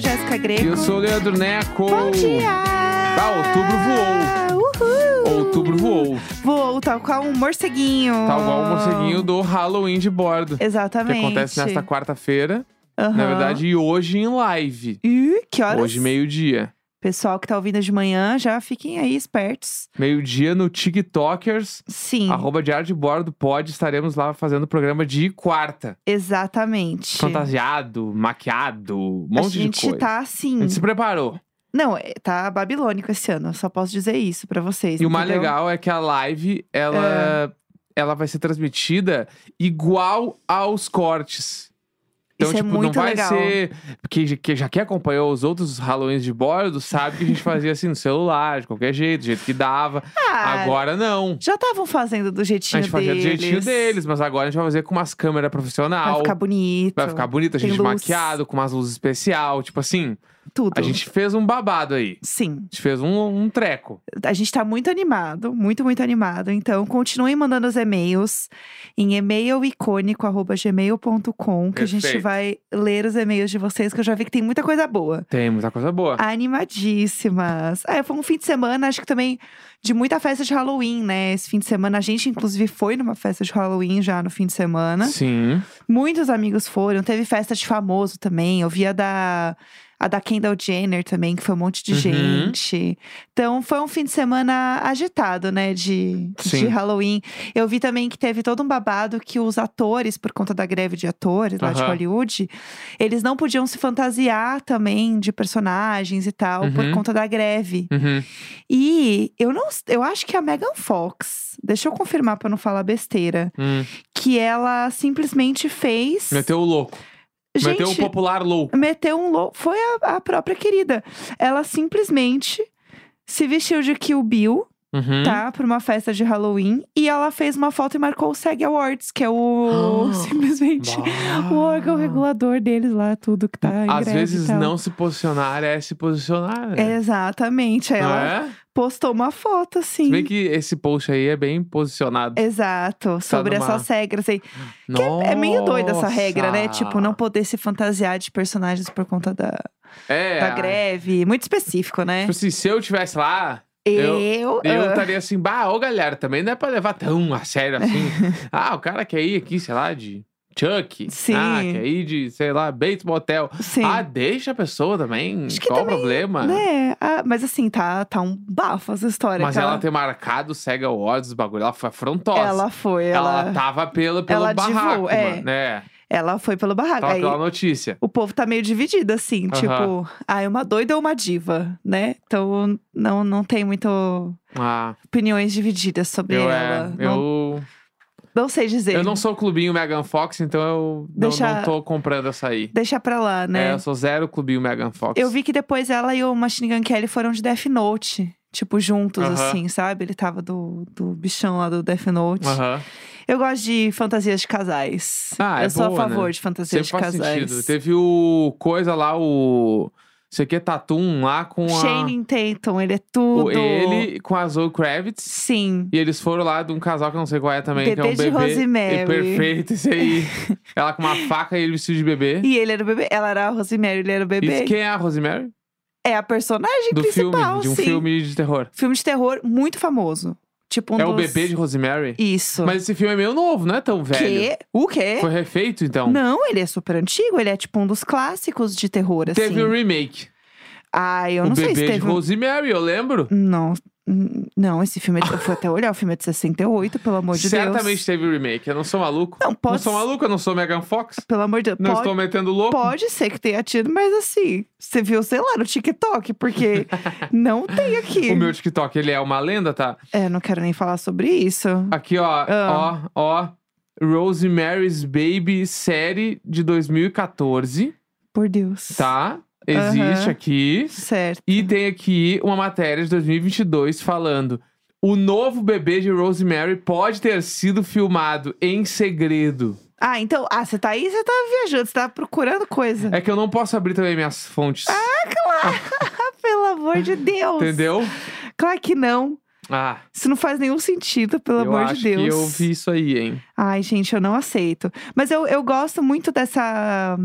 sou Jéssica Greco. E eu sou o Leandro Neco. Bom dia! Ah, outubro voou! Uhul! Outubro voou. Voou, tal qual um morceguinho. Tal qual o morceguinho do Halloween de bordo. Exatamente. Que acontece nesta quarta-feira. Aham. Na verdade, e hoje em live. Ih, que horas? Hoje, meio-dia. Pessoal que tá ouvindo de manhã, já fiquem aí espertos. Meio-dia no TikTokers. Sim, Arroba Diário de Bordo pode. Estaremos lá fazendo o programa de quarta. exatamente. Fantasiado, maquiado, um A monte de gente coisa. tá A assim. gente se preparou. Não, é- tá babilônico esse ano. Só posso dizer isso pra vocês. E o mais entendeu? legal é que a live, ela, É. ela vai ser transmitida igual aos cortes. Então, Isso é tipo, muito não vai legal. ser. Porque que já que acompanhou os outros Halloweens de bordo, sabe que a gente fazia assim no celular, de qualquer jeito, do jeito que dava. Ah, Agora não. Já estavam fazendo do A jeitinho gente fazia do deles. jeitinho deles, mas agora a gente vai fazer com umas câmeras profissional. Vai ficar bonito. Vai ficar bonito, a gente luz. maquiado, com umas luzes especial. Tipo assim, Tudo. a gente fez um babado aí. Sim. A gente fez um, um treco. A gente tá muito animado, muito, muito animado. Então, continuem mandando os e-mails em e-mailicônico.gmail.com que a gente Perfeito. vai ler os e-mails de vocês, que eu já vi que tem muita coisa boa. Tem muita coisa boa. Animadíssimas. Ah, foi um fim de semana, acho que também de muita festa de Halloween, né? Esse fim de semana, a gente inclusive foi numa festa de Halloween já no fim de semana. Sim. Muitos amigos foram, teve festa de famoso também. Eu vi a da, a da Kendall Jenner também, que foi um monte de Uhum. gente. Então foi um fim de semana agitado, né? De, de. Halloween. Eu vi também que teve todo um babado que os atores, por conta da greve de atores lá de Aham. Hollywood, eles não podiam se fantasiar também de personagens e tal, por Uhum. conta da greve. Uhum. E eu não eu acho que a Megan Fox, deixa eu confirmar pra não falar besteira, Hum. que ela simplesmente fez. Meteu o louco. Gente, Meteu o popular louco. meteu um louco. Foi a, a própria querida. Ela simplesmente se vestiu de Kill Bill, Uhum. tá? Pra uma festa de Halloween. E ela fez uma foto e marcou o SEG Awards, que é o. Ah, simplesmente. Bah. O órgão regulador deles lá, tudo que tá Às vezes não se posicionar é se posicionar. né? Exatamente. Ela é? Postou uma foto, assim. Se bem que esse post aí é bem posicionado. Exato, sobre numa- essas regras aí. Que Nossa. é meio doida essa regra, né? Tipo, não poder se fantasiar de personagens por conta da, é, da greve. Muito específico, né? Tipo assim, se eu tivesse lá, Eu. eu ah, estaria assim, bah, ô galera, também não é pra levar tão a sério assim. ah, o cara quer ir aqui, sei lá, de Chuck. Sim. Ah, quer ir de, sei lá, Bates Motel. sim. Ah, deixa a pessoa também. Acho Qual também, o problema? né? Ah, mas assim, tá, tá um bafo essa história. Mas que ela ter marcado o Sega Awards, os bagulho, ela foi afrontosa. Ela foi, Ela, ela, tava pelo, pelo ela barraco, é. mano, né? ela foi pelo barraco. Tava Aí, pela notícia. o povo tá meio dividido, assim, Aham. tipo, ah, é uma doida ou uma diva, né? Então não, não tem muito Ah, opiniões divididas sobre eu, ela. é, Não, eu, não sei dizer. eu não sou clubinho Megan Fox, então eu não, Deixa- não tô comprando essa aí. Deixa pra lá, né? É, eu sou zero clubinho Megan Fox. Eu vi que depois ela e o Machine Gun Kelly foram de Death Note. Tipo, juntos, Aham. assim, sabe? Ele tava do, do bichão lá do Death Note. Aham. Eu gosto de fantasias de casais. Ah, eu é sou boa, a favor né? de fantasias Sempre de faz casais. sentido. Teve o coisa lá, o. Isso aqui é Tatum lá com a. Shane Tatum, ele é tudo. ele com a Zoe Kravitz. Sim. E eles foram lá de um casal que eu não sei qual é também, que é Bebê um de bebê. Rosemary. E perfeito, isso aí. Ela com uma faca e ele vestido de bebê. E ele era o bebê. Ela era a Rosemary, ele era o bebê. E quem é a Rosemary? É a personagem Do filme, principal, de um sim. filme de terror. Filme de terror muito famoso. Tipo um é o dos... bebê de Rosemary? Isso. Mas esse filme é meio novo, não é tão velho. Que? O quê? Foi refeito, então? Não, ele é super antigo. Ele é tipo um dos clássicos de terror, assim. Teve o remake. Ah, eu o não sei bebê se de teve. um- Rosemary, eu lembro. Não, não, esse filme. é Eu fui até olhar, o filme é de 68, pelo amor de Certamente Deus. teve o remake. Eu não sou maluco. Não, pode Não sou maluco, eu não sou Megan Fox. Pelo amor de Deus. Não pode, estou metendo louco. pode ser que tenha tido, mas assim, você viu, sei lá, no TikTok, porque não tem aqui. O meu TikTok, ele é uma lenda, tá? É, não quero nem falar sobre isso. Aqui, ó, Ah. ó, ó. Rosemary's Baby, série de 2014, Por Deus. tá? Existe Aham. aqui. Certo. E tem aqui uma matéria de 2022 falando: o novo bebê de Rosemary pode ter sido filmado em segredo. Ah, então. Ah, você tá aí, você tá viajando, você tá procurando coisa. É que eu não posso abrir também minhas fontes. Ah, Pelo amor de Deus. Entendeu? Claro que não. Ah, Isso não faz nenhum sentido, pelo eu amor de Deus. que eu vi isso aí, hein? Ai, gente, eu não aceito. Mas eu, eu gosto muito dessa,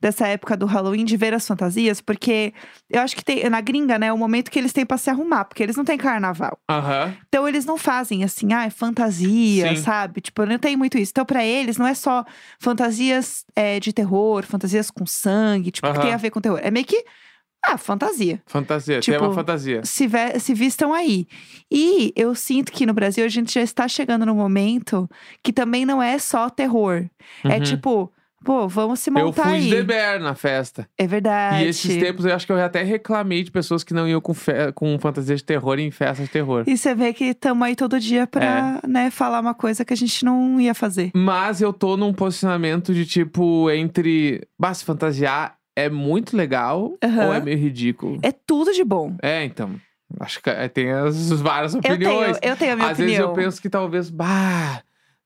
dessa época do Halloween, de ver as fantasias, porque eu acho que tem, na gringa, né, é o momento que eles têm pra se arrumar, porque eles não têm carnaval. Aham. Então eles não fazem assim, ah, fantasia, Sim. sabe? Tipo, não tem muito isso. Então, pra eles, não é só fantasias é, de terror, fantasias com sangue, tipo, que Aham. tem a ver com terror. É meio que, ah, fantasia. Fantasia, tem Tipo, uma fantasia. Se, ve- se vistam aí. E eu sinto que no Brasil a gente já está chegando no momento que também não é só terror. É Uhum. tipo, pô, vamos se Eu montar fui aí. de Bear na festa. É verdade. E esses tempos eu acho que eu até reclamei de pessoas que não iam com, fe... com fantasia de terror em festas de terror. E você vê que estamos aí todo dia pra, É. né, falar uma coisa que a gente não ia fazer. Mas eu tô num posicionamento de tipo, entre. Bah, se fantasiar é muito legal Aham. ou é meio ridículo? É tudo de bom. É, então. Acho que é, tem as várias Eu tenho, opiniões. eu tenho a minha às vezes opinião. eu penso que talvez, bah,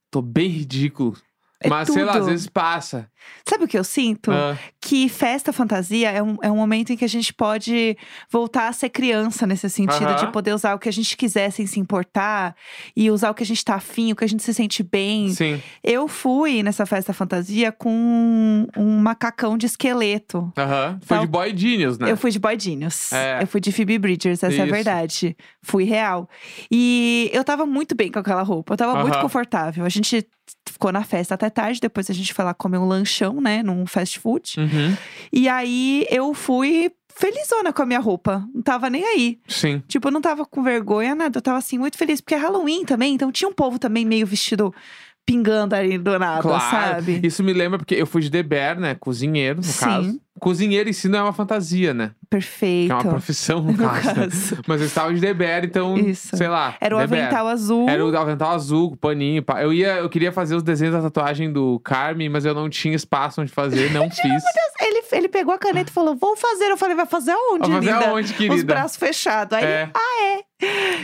tô bem ridículo. É Mas sei lá, às tudo. vezes passa. Sabe o que eu sinto? Ah, Que festa fantasia é um, é um momento em que a gente pode voltar a ser criança nesse sentido, Aham. de poder usar o que a gente quiser sem se importar e usar o que a gente tá afim, o que a gente se sente bem. sim. Eu fui nessa festa fantasia com um, um macacão de esqueleto. Aham. Foi Tal- de Boy Genius, né? Eu fui de Boy Genius. É. Eu fui de Phoebe Bridgers, essa é a Isso. verdade. Fui real. E eu tava muito bem com aquela roupa. Eu tava muito Aham. confortável. A gente ficou na festa até tarde, depois a gente foi lá comer um lanchão, né, num fast food. Uhum. E aí eu fui felizona com a minha roupa. Não tava nem aí. Sim. Tipo, eu não tava com vergonha, nada. Eu tava assim, muito feliz. Porque é Halloween também, então tinha um povo também meio vestido pingando ali do nada, Claro. sabe? Isso me lembra porque eu fui de The Bear, né? Cozinheiro, no Sim. caso. Cozinheiro em si não é uma fantasia, né? Perfeito. Que é uma profissão, no, No caso. né? caso. Mas eu estava de The Bear, então, Isso. sei lá. Era o The Bear. avental azul. Era o avental azul, com paninho. pá. Eu, ia, eu queria fazer os desenhos da tatuagem do Carmen, mas eu não tinha espaço onde fazer, não fiz. Ele, ele pegou a caneta e falou: Vou fazer. Eu falei: Vai fazer aonde, Vou fazer linda? aonde, Os querida? braços fechados. Aí, ele, É. ah, é.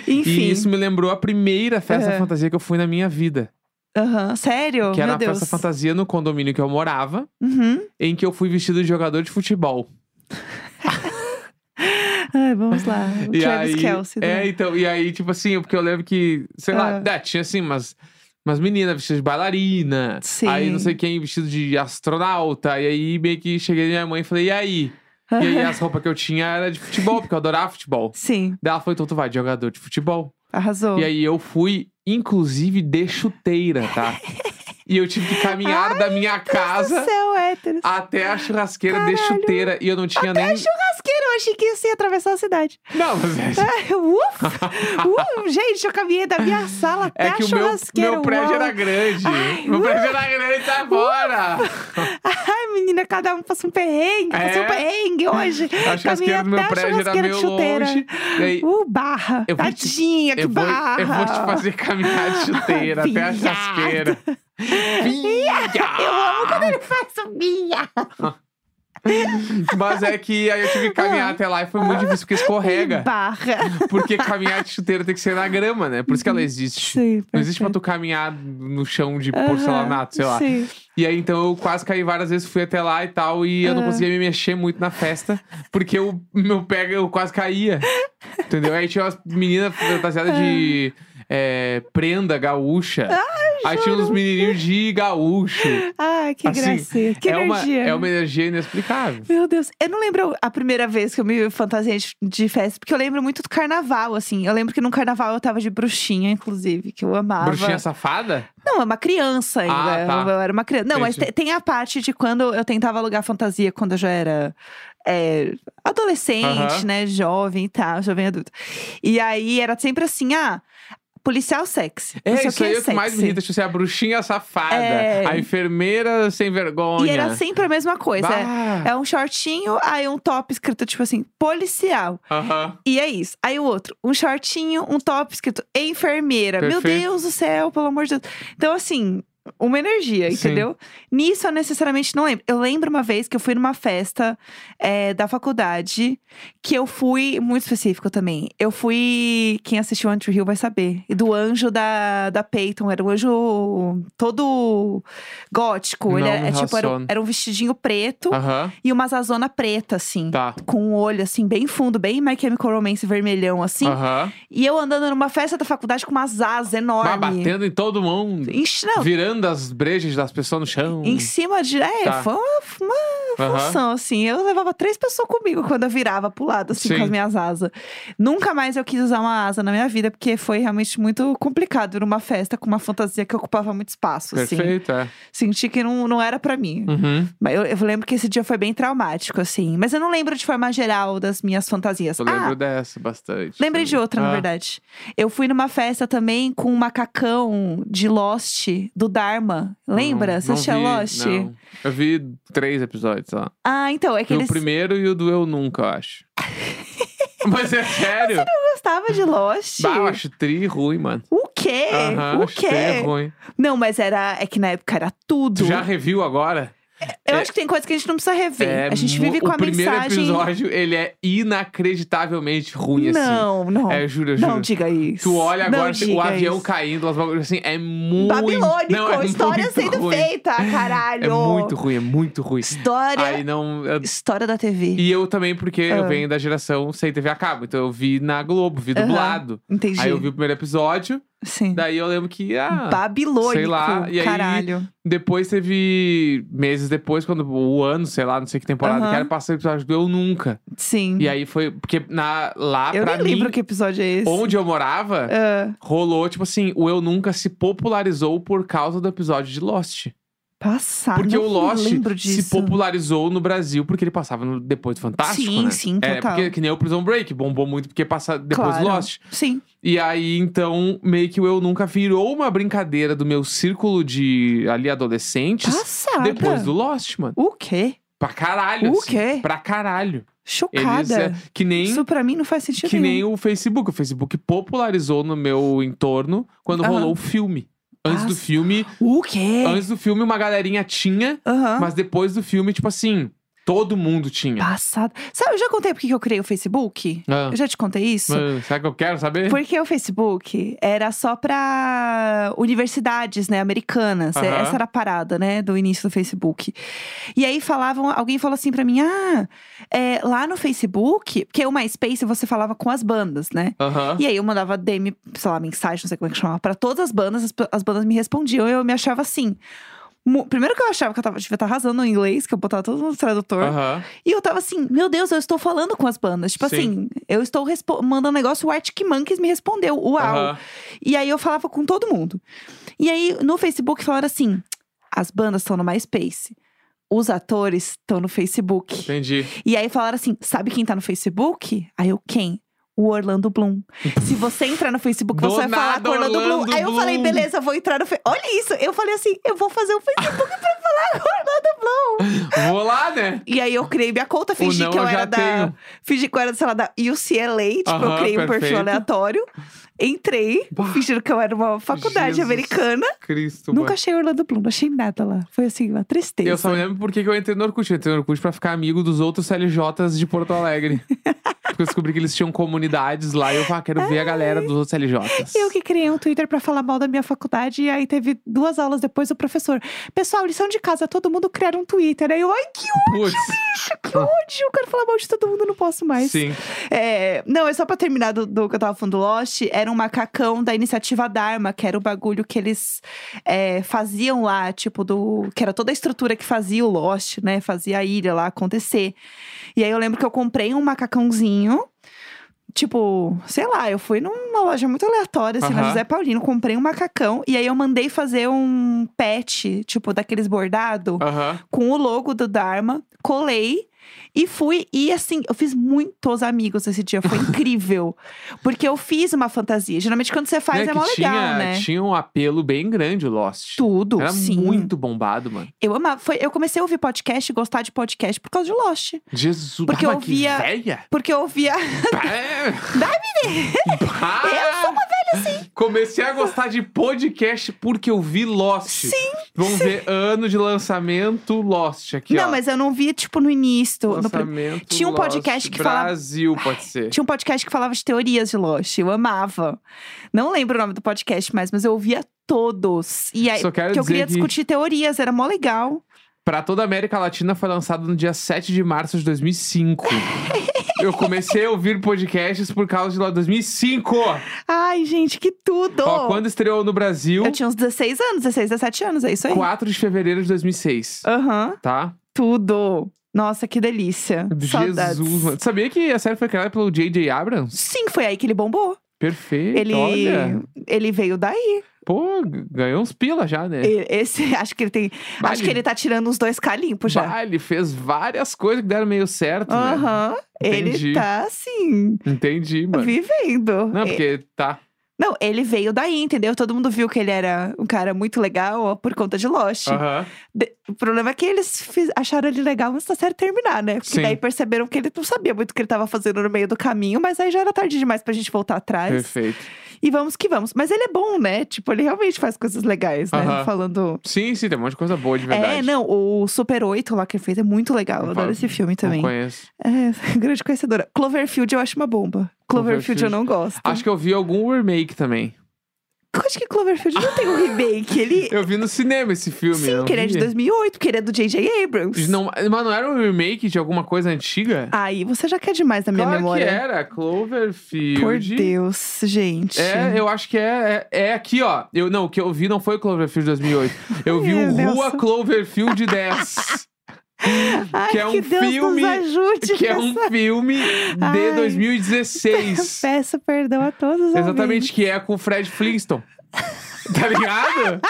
Enfim. E isso me lembrou a primeira festa É. fantasia que eu fui na minha vida. Aham, Sério? Que era Meu uma Deus. festa fantasia no condomínio que eu morava, Uhum. em que eu fui vestido de jogador de futebol. Ai, vamos lá. O E Travis aí, Kelce. É, né? então, e aí, tipo assim, porque eu lembro que, sei lá, Ah. é, tinha assim, umas, umas meninas vestidas de bailarina. Sim. Aí não sei quem vestido de astronauta. E aí meio que cheguei na minha mãe e falei, e aí? E aí as roupas que eu tinha era de futebol, porque eu adorava futebol. Sim, Daí ela falou, então tu vai de jogador de futebol. arrasou. E aí eu fui, inclusive, de chuteira, tá? E eu tive que caminhar da minha casa Do céu, até a churrasqueira de chuteira. E eu não tinha nem. Churrasqueiro, eu achei que ia atravessar a cidade. Não, mas é, Ai, Uf! Uf! Gente, eu caminhei da minha sala até é que a o meu, churrasqueira. meu prédio uau. era grande. Ai, meu uh. prédio era grande, tá fora. Ai, menina, cada um passa um perrengue. Passei um É? perrengue hoje. A churrasqueira do meu até a prédio era churrasqueira meio de chuteira. longe. E aí, Uh, barra. Eu vou te- Tadinha, que eu, vou, barra. eu vou te fazer caminhar de chuteira até a Viado. Churrasqueira. Eu amo quando ele faz subinha. Mas é que aí eu tive que caminhar até lá e foi muito difícil porque escorrega. Barra. Porque caminhar de chuteira tem que ser na grama, né? Por isso que ela existe. Sim, Não existe pra tu caminhar no chão de porcelanato, sei lá. Sim. E aí, então, eu quase caí várias vezes, fui até lá e tal, e eu não conseguia me mexer muito na festa, porque o meu pé, eu quase caía. Entendeu? Aí tinha umas meninas fantasiadas de é, prenda gaúcha. aí tinha uns menininhos de gaúcho. Ai, que Assim, gracinha. Que é, uma, energia. é uma energia inexplicável. Meu Deus, eu não lembro a primeira vez que eu me fantasiei de, festa, porque eu lembro muito do carnaval, assim. Eu lembro que no carnaval eu tava de bruxinha, inclusive, que eu amava. Bruxinha safada? Não, é uma criança ainda. Ah, tá. eu, era uma criança. Não, mas Entendi. te- tem a parte de quando eu tentava alugar fantasia quando eu já era é, adolescente, Aham. né? Jovem e tal, jovem adulto. E aí era sempre assim, ah. Policial sexy. É, isso que aí é é o que mais me irrita, tipo assim, a bruxinha safada, É. a enfermeira sem vergonha. E era sempre a mesma coisa. é-. É um shortinho, aí um top escrito, tipo assim, policial. Aham. E é isso. Aí o outro, um shortinho, um top escrito enfermeira. Meu Perfeito. Deus do céu, pelo amor de Deus. Então, assim, uma energia, Sim. entendeu? Nisso eu necessariamente não lembro. Eu lembro uma vez que eu fui numa festa é, da faculdade, que eu fui, muito específico também. Eu fui, quem assistiu One Tree Hill vai saber, e do anjo da, da Peyton, era um anjo todo gótico. Não Ele é, é tipo, era, era um vestidinho preto Aham. e uma zazona preta, assim. Tá. Com um olho, assim, bem fundo, bem My Chemical Romance vermelhão, assim. Aham. E eu andando numa festa da faculdade com umas asas Mas enormes. batendo em todo mundo. Ixi, não, Virando as brejas das pessoas no chão. em cima de. É, Tá. foi uma, uma Aham. função, assim. Eu levava três pessoas comigo quando eu virava pro lado, assim, Sim. com as minhas asas. Nunca mais eu quis usar uma asa na minha vida, porque foi realmente muito complicado ir numa festa com uma fantasia que ocupava muito espaço, assim. Perfeito, é. Senti que não, não era pra mim. Uhum. Mas eu, eu lembro que esse dia foi bem traumático, assim. Mas eu não lembro de forma geral das minhas fantasias. Eu lembro ah, dessa bastante. Lembrei de outra, na Ah. verdade. Eu fui numa festa também com um macacão de Lost, do Dharma. Lembra? Não, Você não Lost? não. Eu vi três episódios lá. Ah, então, é que eles O primeiro e o do Eu Nunca, eu acho. Mas é sério? gostavam de Lost. Bah, eu acho tri ruim, mano. O quê? O acho tri quê? ruim. Não, mas era. É que na época era tudo. Tu já reviu agora? Eu é- acho que tem coisa que a gente não precisa rever. É a gente vive com o a primeiro mensagem. episódio, ele é inacreditavelmente ruim, assim. Não, não. É, juro, eu juro. Não diga isso. Tu olha Não agora diga o avião isso. caindo, as bagulhos assim, é muito. Babilônico, não, é história muito sendo ruim. feita, caralho. É muito ruim, é muito ruim. História. Aí não. eu- História da TV. E eu também, porque eu Ah. venho da geração sem TV a cabo. Então eu vi na Globo, vi dublado. Entendi. Aí eu vi o primeiro episódio, Sim. daí eu lembro que. Ah, Babilônico. sei lá, e aí- caralho. depois teve. Meses depois, quando o ano, sei lá, não sei que temporada Aham. que era, passou o episódio do Eu Nunca. Sim. E aí foi. Porque na, lá, eu pra nem mim, lembro que episódio é esse. onde eu morava, Ah, rolou, tipo assim, o Eu Nunca se popularizou por causa do episódio de Lost. Passar. Porque o Lost se popularizou no Brasil porque ele passava no- depois do Fantástico, Sim, né? sim, É, total. porque que nem o Prison Break, bombou muito porque passa depois claro. do Lost. Sim. E aí, então, meio que o Eu Nunca virou uma brincadeira do meu círculo de ali adolescentes Passada. depois do Lost, mano. O quê? Pra caralho. O assim. quê? Pra caralho. Chocada. Eles, é, que nem, Isso pra mim não faz sentido que nem nenhum. o Facebook. O Facebook popularizou no meu entorno quando Aham. rolou o filme. Antes do filme, O quê? antes do filme uma galerinha tinha, Aham. mas depois do filme, tipo assim, todo mundo tinha. Passada. Sabe, eu já contei porque que eu criei o Facebook? Ah. Eu já te contei isso? Mas, Será que eu quero saber? Porque o Facebook era só pra universidades, né, americanas. Aham. Essa era a parada, né, do início do Facebook. E aí falavam, alguém falou assim pra mim: ah, é, lá no Facebook, porque o MySpace você falava com as bandas, né? E aí eu mandava DM, sei lá, mensagem, não sei como é que chamava, pra todas as bandas, as, as bandas me respondiam e eu me achava assim. Primeiro que eu achava que eu tava, devia estar arrasando no inglês, que eu botava tudo no tradutor. Aham. E eu tava assim, meu Deus, eu estou falando com as bandas. Tipo Sim. assim, eu estou mandando um negócio, o Arctic Monkeys me respondeu. Uau! Aham. E aí eu falava com todo mundo. E aí no Facebook falaram assim: as bandas estão no MySpace. Os atores estão no Facebook. Entendi. E aí falaram assim: sabe quem tá no Facebook? Aí eu, quem? O Orlando Bloom. Se você entrar no Facebook, Do você vai falar com o Orlando, Orlando Bloom. Aí eu falei, beleza, eu vou entrar no Facebook. Olha isso! Eu falei assim: eu vou fazer um Facebook pra falar com o Orlando Bloom. Vou lá, né? E aí eu criei minha conta, fingi não que eu eu era da. tenho. Fingi que eu era, sei lá, da UCLA. Tipo, eu Aham, criei um perfil perfeito. aleatório. Entrei, fingindo que eu era uma faculdade Jesus americana. Cristo, Nunca mano. achei Orlando Bloom, não achei nada lá. Foi assim, uma tristeza. Eu só me lembro porque que eu entrei no Orkut. Eu entrei no Orkut pra ficar amigo dos outros LJs de Porto Alegre. porque eu descobri que eles tinham comunidades lá e eu falei, ah, quero ver a galera dos outros LJs. Eu que criei um Twitter pra falar mal da minha faculdade, e aí teve duas aulas depois o professor. Pessoal, lição de casa, todo mundo criar um Twitter. Aí eu, ai, que Putz, bicho, que ódio! Eu quero falar mal de todo mundo, não posso mais. sim. É, não, é só pra terminar do, do que eu tava falando do Lost. Era um macacão da iniciativa Dharma, que era o bagulho que eles é, faziam lá, tipo, do. Que era toda a estrutura que fazia o Lost, né? Fazia a ilha lá acontecer. E aí eu lembro que eu comprei um macacãozinho. Tipo, sei lá, eu fui numa loja muito aleatória, assim, na Aham. José Paulino, comprei um macacão e aí eu mandei fazer um patch, tipo, daqueles bordado Aham. com o logo do Dharma, colei e fui. E assim, eu fiz muitos amigos esse dia, foi incrível. Porque eu fiz uma fantasia. Geralmente quando você faz é que mó legal, tinha, né? tinha um apelo bem grande o Lost. Tudo, Era sim. muito bombado, mano. Eu amava. Foi, eu comecei a ouvir podcast e gostar de podcast por causa de Lost. Jesus, Porque ah, eu mas que. Porque eu ouvia. Pá. Dá, Pá. Eu sou uma Comecei a gostar de podcast porque eu vi Lost. Sim, Vamos ver ano de lançamento Lost aqui, não, ó. mas eu não vi, tipo, no início. no Lançamento Tinha um Lost. podcast que falava- Brasil, pode ser. Tinha um podcast que falava de teorias de Lost. Eu amava. Não lembro o nome do podcast mais, mas eu ouvia todos. E aí, Só quero que eu queria que- discutir teorias, era mó legal. Pra toda a América Latina foi lançado no dia 7 de março de 2005. eu comecei a ouvir podcasts por causa de lá 2005. Ai, gente, que tudo! Ó, quando estreou no Brasil, Eu tinha uns 16 anos, 16, 17 anos, é isso aí. 4 de fevereiro de 2006. Aham, Tá? tudo. Nossa, que delícia. Saudades. Jesus, mano. Sabia que a série foi criada pelo J.J. Abrams? Sim, foi aí que ele bombou. Perfeito. Ele, Olha. ele veio daí. Pô, ganhou uns pila já, né? Esse, acho que ele tem. Acho ele- que ele tá tirando uns dois K já. Bah, ele fez várias coisas que deram meio certo, né? Aham. Ele Entendi. tá assim, Entendi, mano. vivendo. Não, porque tá. Não, ele veio daí, entendeu? Todo mundo viu que ele era um cara muito legal ó, por conta de Lost. Aham. De- O problema é que eles fiz- acharam ele legal antes da série terminar, né? Porque Sim. daí perceberam que ele não sabia muito o que ele tava fazendo no meio do caminho, mas aí já era tarde demais pra gente voltar atrás. Perfeito. E vamos que vamos. Mas ele é bom, né? Tipo, ele realmente faz coisas legais, né? Aham. Falando. Sim, sim, tem um monte de coisa boa de verdade. É, não, o Super 8 lá que ele fez é muito legal. Eu adoro esse filme também. Não conheço. É, grande conhecedora. Cloverfield eu acho uma bomba. Cloverfield, Cloverfield. eu não gosto. Acho que eu vi algum remake também. Eu acho que Cloverfield não tem um remake. Ele. Eu vi no cinema esse filme. Sim, que ele é de vi. 2008, porque ele é do J.J. Abrams. Não, mas não era um remake de alguma coisa antiga? Aí você já quer demais da minha claro memória. que era. Cloverfield. Por Deus, gente. É, eu acho que é, é, é aqui, ó. Eu, não, o que eu vi não foi o Cloverfield 2008. Eu vi o Rua. Cloverfield 10. Ai, que é um Deus filme- que é um filme de Ai. 2016. Peço perdão a todos os Exatamente, ouvintes. que é com o Fred Flintstone. tá ligado?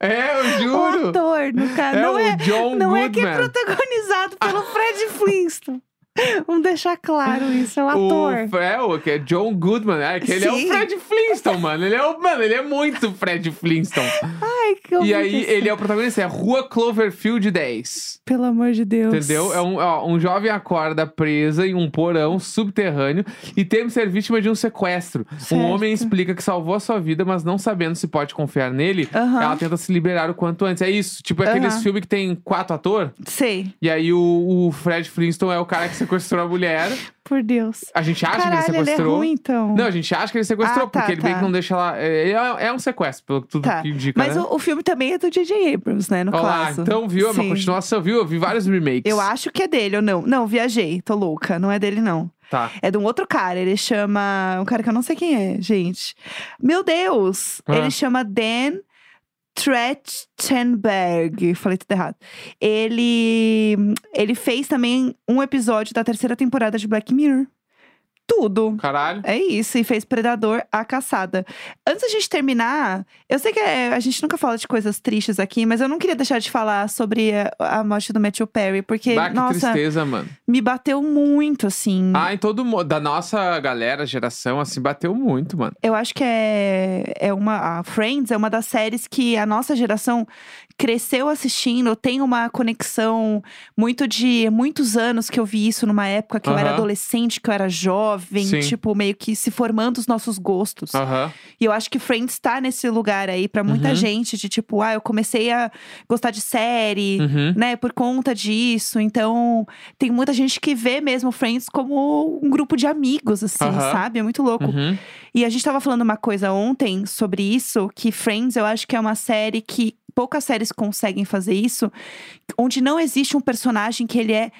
É, eu O juro. ator, no caso. É não o é, John não é que é Goodman. protagonizado pelo Fred Flintstone. Vamos deixar claro isso, é o ator. O, é, o que é John Goodman, é que ele é o. Fred Flintstone, mano. Ele é o, mano, ele é muito Fred Flintstone. Ai, que e aí horror. ele é o protagonista, é Rua Cloverfield 10. Pelo amor de Deus. Entendeu? É um, ó, um jovem acorda presa em um porão subterrâneo e teme ser vítima de um sequestro. Certo. Um homem explica que salvou a sua vida, mas não sabendo se pode confiar nele, Aham. ela tenta se liberar o quanto antes. É isso, tipo aqueles Aham. filmes que tem quatro atores, Sei, e aí o, o Fred Flintstone é o cara que sequestrou a mulher. por Deus. A gente acha Caralho, que ele ele é sequestrou. ruim, então. Não, a gente acha que ele sequestrou, Ah, tá, porque ele tá. que não deixa ela. É, é- é um sequestro, pelo que tudo Tá. que indica. Mas né? o, o filme também é do J.J. Abrams, né? No Olha lá, caso. então viu? É uma Sim. continuação, viu? Eu vi vários remakes. Eu acho que é dele ou não. Não, viajei, tô louca. Não é dele, não. Tá. É de um outro cara. Ele chama. Um cara que eu não sei quem é, gente. Meu Deus! Ah. Ele chama Dan Trachtenberg. Falei tudo errado. Ele. Ele fez também um episódio da terceira temporada de Black Mirror. Tudo. Caralho. É isso, e fez Predador a caçada. Antes da gente terminar, eu sei que é- a gente nunca fala de coisas tristes aqui, mas eu não queria deixar de falar sobre a, a morte do Matthew Perry, porque, Bah, que nossa, tristeza, mano. me bateu muito, assim. Ah, em todo mundo. Da nossa galera, geração, assim, bateu muito, mano. Eu acho que é, é uma. A Friends é uma das séries que a nossa geração cresceu assistindo, tem uma conexão muito de muitos anos que eu vi isso numa época que eu era adolescente, que eu era jovem, Sim. tipo, meio que se formando os nossos gostos. E eu acho que Friends tá nesse lugar aí pra muita Uhum. gente, de tipo, ah, eu comecei a gostar de série. Uhum. Né, por conta disso. Então, tem muita gente que vê mesmo Friends como um grupo de amigos, assim, sabe? É muito louco. Uhum. E a gente tava falando uma coisa ontem sobre isso, que Friends eu acho que é uma série que poucas séries conseguem fazer isso, onde não existe um personagem que ele é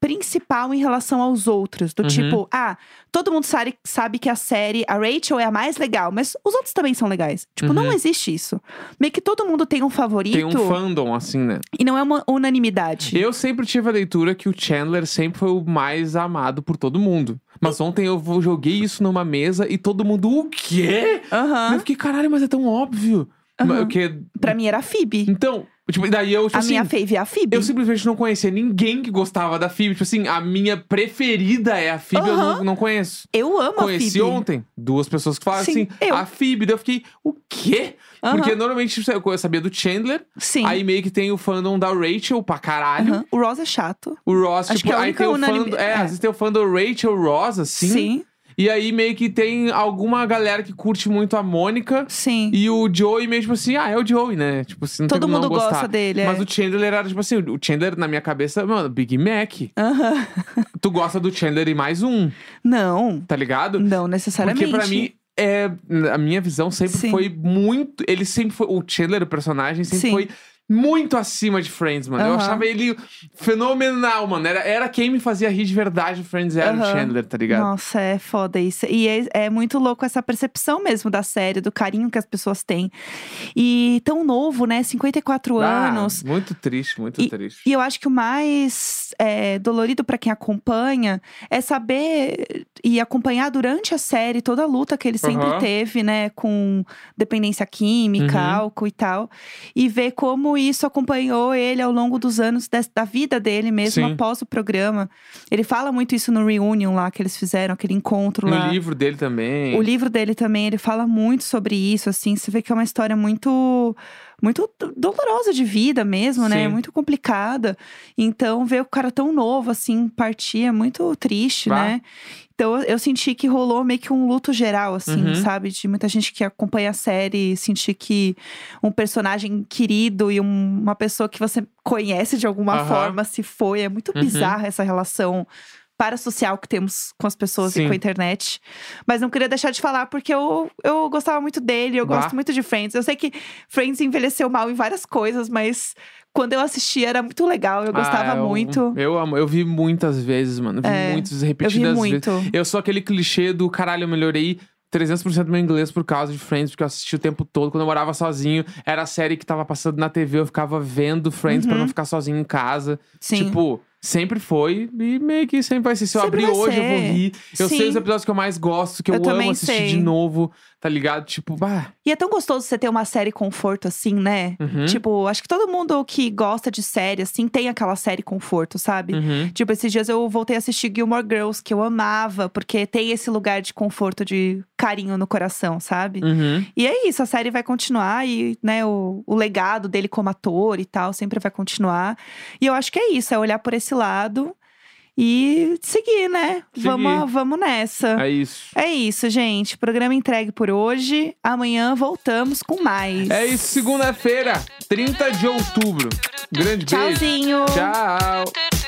principal em relação aos outros. Do Uhum. tipo, ah, todo mundo sabe, sabe que a série, a Rachel é a mais legal, mas os outros também são legais. Tipo, não Uhum. existe isso. Meio que todo mundo tem um favorito Tem um fandom, assim, né? e não é uma unanimidade. Eu sempre tive a leitura que o Chandler sempre foi o mais amado por todo mundo. Mas ontem eu joguei isso numa mesa e todo mundo, o quê? Aham. Eu fiquei, caralho, mas é tão óbvio. Mas, que... Pra mim era a Phoebe. Então, tipo, daí eu, tipo a assim. minha fave é a Phoebe. Eu simplesmente não conhecia ninguém que gostava da Phoebe. Tipo assim, a minha preferida é a Phoebe, eu Aham. não, não conheço. Eu amo Conheci a Phoebe. ontem duas pessoas que falaram Sim, assim, eu. a Phoebe. Daí eu fiquei, o quê? Aham. Porque normalmente tipo, eu sabia do Chandler, Sim. aí meio que tem o fandom da Rachel pra caralho. Aham. O Ross é chato. O Ross, Acho tipo, que é a aí única tem o fandom. É, é. às vezes tem o fandom Rachel Ross, assim. Sim. E aí meio que tem alguma galera que curte muito a Mônica. Sim. E o Joey meio tipo assim, ah, é o Joey, né? Tipo assim, não Todo tem mundo não gostar. gosta dele, é. Mas o Chandler era tipo assim, o Chandler na minha cabeça, mano, Big Mac. Aham. Tu gosta do Chandler e mais um, Não, tá ligado? não necessariamente. Porque pra mim, é, a minha visão sempre Sim. foi muito. Ele sempre foi. O Chandler, o personagem, sempre Sim. foi muito acima de Friends, mano. Eu Aham. achava ele fenomenal, mano. Era, era quem me fazia rir de verdade, o Friends era o Aham. Chandler, tá ligado? Nossa, é foda isso. E é, é muito louco essa percepção mesmo da série, do carinho que as pessoas têm. E tão novo, né? 54 Ah, anos. Muito triste, muito triste. E eu acho que o mais é, dolorido pra quem acompanha é saber e acompanhar durante a série toda a luta que ele sempre Aham. teve, né, com dependência química, Uhum. álcool e tal, e ver como isso acompanhou ele ao longo dos anos des- da vida dele mesmo Sim. após o programa. Ele fala muito isso no reunion lá que eles fizeram, aquele encontro lá. No livro dele também. O livro dele também, ele fala muito sobre isso, assim. Você vê que é uma história muito, muito do- dolorosa de vida mesmo, né? Sim. Muito complicada. Então, ver o cara tão novo, assim, partir é muito triste, Bah. né? Então, eu senti que rolou meio que um luto geral, assim, Uhum. sabe? De muita gente que acompanha a série sentir que um personagem querido e um- uma pessoa que você conhece de alguma Aham. forma se foi. É muito Uhum. bizarra essa relação parasocial que temos com as pessoas Sim. e com a internet. Mas não queria deixar de falar, porque eu, eu gostava muito dele, eu Bah. gosto muito de Friends. Eu sei que Friends envelheceu mal em várias coisas, mas quando eu assisti era muito legal, eu gostava Ah, eu- muito. Eu amo. Eu vi muitas vezes, mano. Vi É, muitas Eu vi repetidas vezes. muito. Eu sou aquele clichê do caralho, eu melhorei 300% meu inglês por causa de Friends, porque eu assisti o tempo todo. Quando eu morava sozinho, era a série que tava passando na TV, eu ficava vendo Friends pra Uhum. não ficar sozinho em casa. Sim. Tipo, sempre foi e meio que sempre vai ser. Se eu Sempre abrir hoje, eu vou ser. rir. Eu sei Sim. os episódios que eu mais gosto, que eu, Eu amo assistir sei. de novo, tá ligado? Tipo, bah. E é tão gostoso você ter uma série conforto assim, né? Uhum. Tipo, acho que todo mundo que gosta de série, assim, tem aquela série conforto, sabe? Uhum. Tipo, esses dias eu voltei a assistir Gilmore Girls, que eu amava, porque tem esse lugar de conforto, de carinho no coração, sabe? Uhum. E é isso, a série vai continuar e, né, o, o legado dele como ator e tal sempre vai continuar. E eu acho que é isso, é olhar por esse lado e seguir, né? Seguir. Vamos, vamos nessa. É isso. É isso, gente. Programa entregue por hoje. Amanhã voltamos com mais. É isso, segunda-feira, 30 de outubro. Grande beijo. Tchauzinho. Tchau.